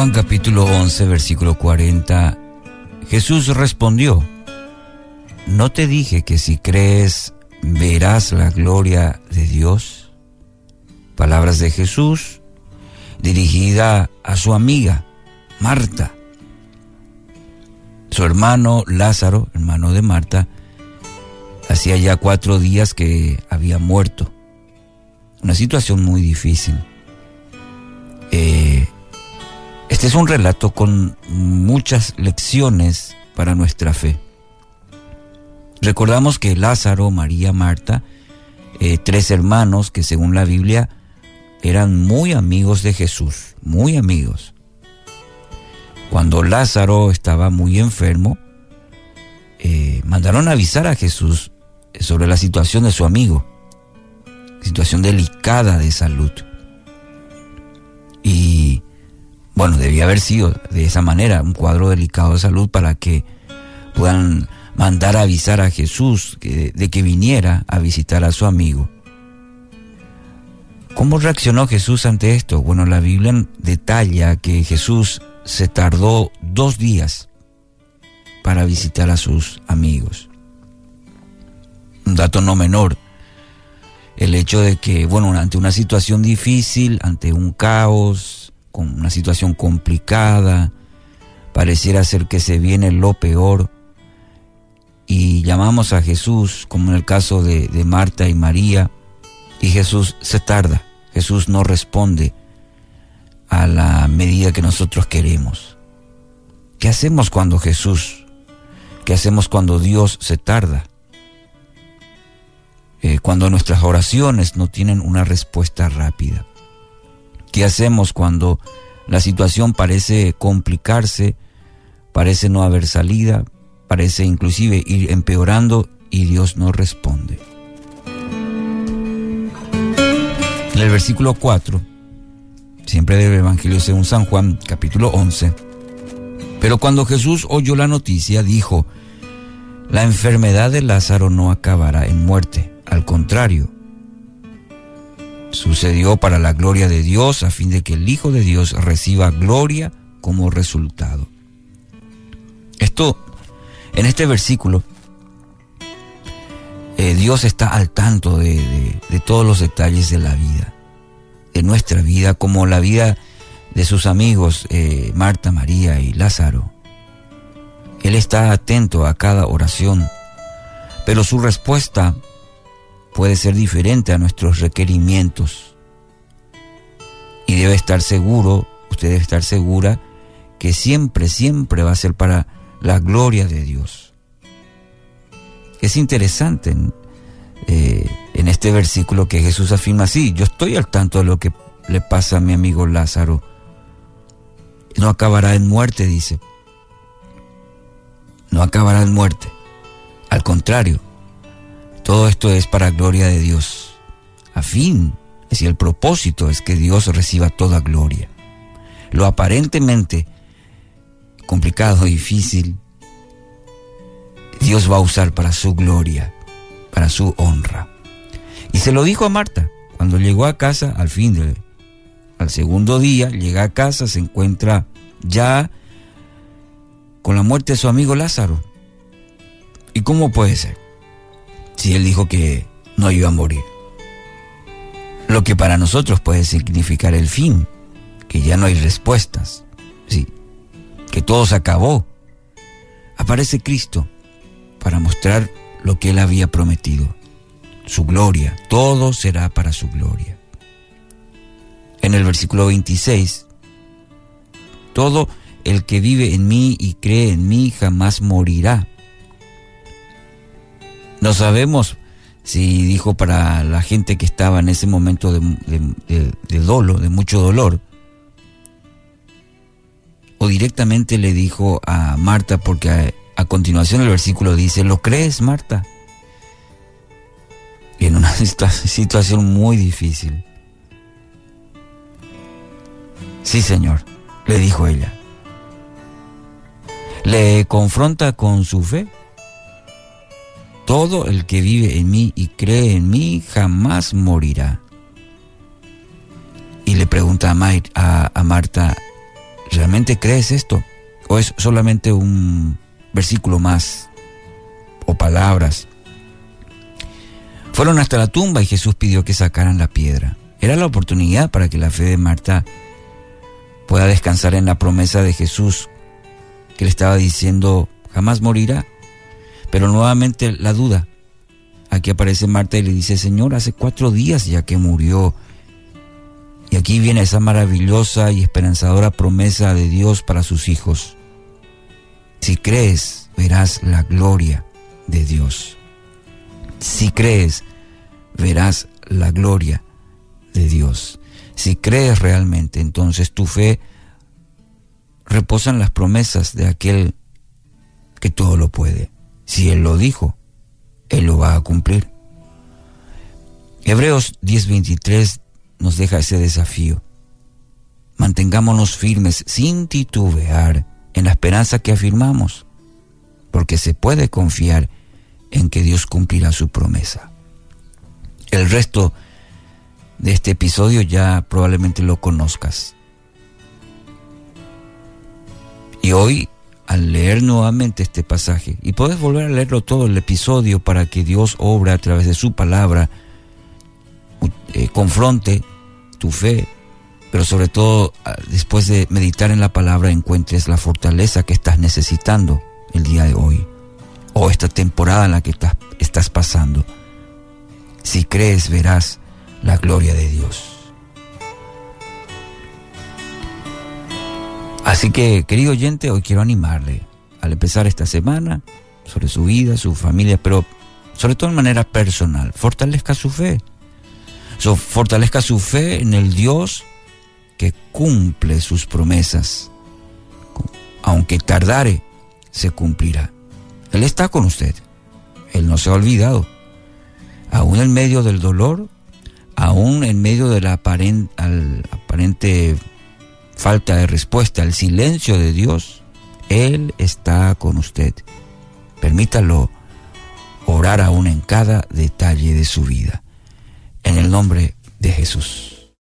Juan capítulo 11, versículo 40, Jesús respondió, ¿no te dije que si crees verás la gloria de Dios? Palabras de Jesús dirigida a su amiga, Marta. Su hermano Lázaro, hermano de Marta, hacía ya cuatro días que había muerto. Una situación muy difícil. Es un relato con muchas lecciones para nuestra fe. Recordamos que Lázaro, María, Marta, eh, tres hermanos que según la Biblia eran muy amigos de Jesús, muy amigos. Cuando Lázaro estaba muy enfermo, eh, mandaron avisar a Jesús sobre la situación de su amigo, situación delicada de salud. Y bueno, debía haber sido de esa manera, un cuadro delicado de salud para que puedan mandar a avisar a Jesús de que viniera a visitar a su amigo. ¿Cómo reaccionó Jesús ante esto? Bueno, la Biblia detalla que Jesús se tardó dos días para visitar a sus amigos. Un dato no menor, el hecho de que, bueno, ante una situación difícil, ante un caos, con una situación complicada, pareciera ser que se viene lo peor, y llamamos a Jesús, como en el caso de, Marta y María, y Jesús se tarda, Jesús no responde a la medida que nosotros queremos. ¿Qué hacemos cuando Jesús, qué hacemos cuando Dios se tarda? Eh, cuando nuestras oraciones no tienen una respuesta rápida. ¿Qué hacemos cuando la situación parece complicarse, parece no haber salida, parece inclusive ir empeorando y Dios no responde? En el versículo 4, siempre del Evangelio según San Juan, capítulo 11, pero cuando Jesús oyó la noticia, dijo, la enfermedad de Lázaro no acabará en muerte, al contrario, sucedió para la gloria de Dios a fin de que el Hijo de Dios reciba gloria como resultado. Esto, en este versículo, eh, Dios está al tanto de, todos los detalles de la vida, de nuestra vida, como la vida de sus amigos eh, Marta, María y Lázaro. Él está atento a cada oración, pero su respuesta puede ser diferente a nuestros requerimientos. Y debe estar seguro, usted debe estar segura, que siempre, siempre va a ser para la gloria de Dios. Es interesante en, eh, este versículo que Jesús afirma así, yo estoy al tanto de lo que le pasa a mi amigo Lázaro. No acabará en muerte, dice. No acabará en muerte. Al contrario, todo esto es para gloria de Dios. A fin, decir, el propósito es que Dios reciba toda gloria. Lo aparentemente complicado, difícil, Dios va a usar para su gloria, para su honra. Y se lo dijo a Marta cuando llegó a casa al fin del al segundo día, llega a casa, se encuentra ya con la muerte de su amigo Lázaro. ¿Y cómo puede ser? Si Él dijo que no iba a morir. Lo que para nosotros puede significar el fin, que ya no hay respuestas, sí, que todo se acabó. Aparece Cristo para mostrar lo que Él había prometido, su gloria, todo será para su gloria. En el versículo 26, todo el que vive en mí y cree en mí jamás morirá. No sabemos si dijo para la gente que estaba en ese momento de, de, dolo, de mucho dolor, o directamente le dijo a Marta, porque a, continuación el versículo dice, ¿lo crees, Marta? Y en una situación muy difícil. Sí, Señor, le dijo ella. Le confronta con su fe todo el que vive en mí y cree en mí jamás morirá. Y le pregunta a, Marta, ¿Realmente crees esto? ¿O es solamente un versículo más? ¿O palabras? Fueron hasta la tumba y Jesús pidió que sacaran la piedra. Era la oportunidad para que la fe de Marta pueda descansar en la promesa de Jesús que le estaba diciendo jamás morirá. Pero nuevamente la duda. Aquí aparece Marta y le dice, Señor, hace cuatro días ya que murió. Y aquí viene esa maravillosa y esperanzadora promesa de Dios para sus hijos. Si crees, verás la gloria de Dios. Si crees, verás la gloria de Dios. Si crees realmente, entonces tu fe reposa en las promesas de aquel que todo lo puede. Si Él lo dijo, Él lo va a cumplir. Hebreos 10:23 nos deja ese desafío. Mantengámonos firmes sin titubear en la esperanza que afirmamos, porque se puede confiar en que Dios cumplirá su promesa. El resto de este episodio ya probablemente lo conozcas. Y hoy, al leer nuevamente este pasaje, y puedes volver a leerlo todo el episodio para que Dios obra a través de su palabra, eh, confronte tu fe, pero sobre todo ah, después de meditar en la palabra encuentres la fortaleza que estás necesitando el día de hoy o esta temporada en la que estás, estás pasando. Si crees, verás la gloria de Dios. Así que, querido oyente, hoy quiero animarle al empezar esta semana sobre su vida, su familia, pero sobre todo de manera personal. Fortalezca su fe. fortalezca su fe en el Dios que cumple sus promesas. Aunque tardare, se cumplirá. Él está con usted. Él no se ha olvidado. Aún en medio del dolor, aún en medio de la aparente falta de respuesta, el silencio de Dios, Él está con usted. Permítalo orar aún en cada detalle de su vida. En el nombre de Jesús.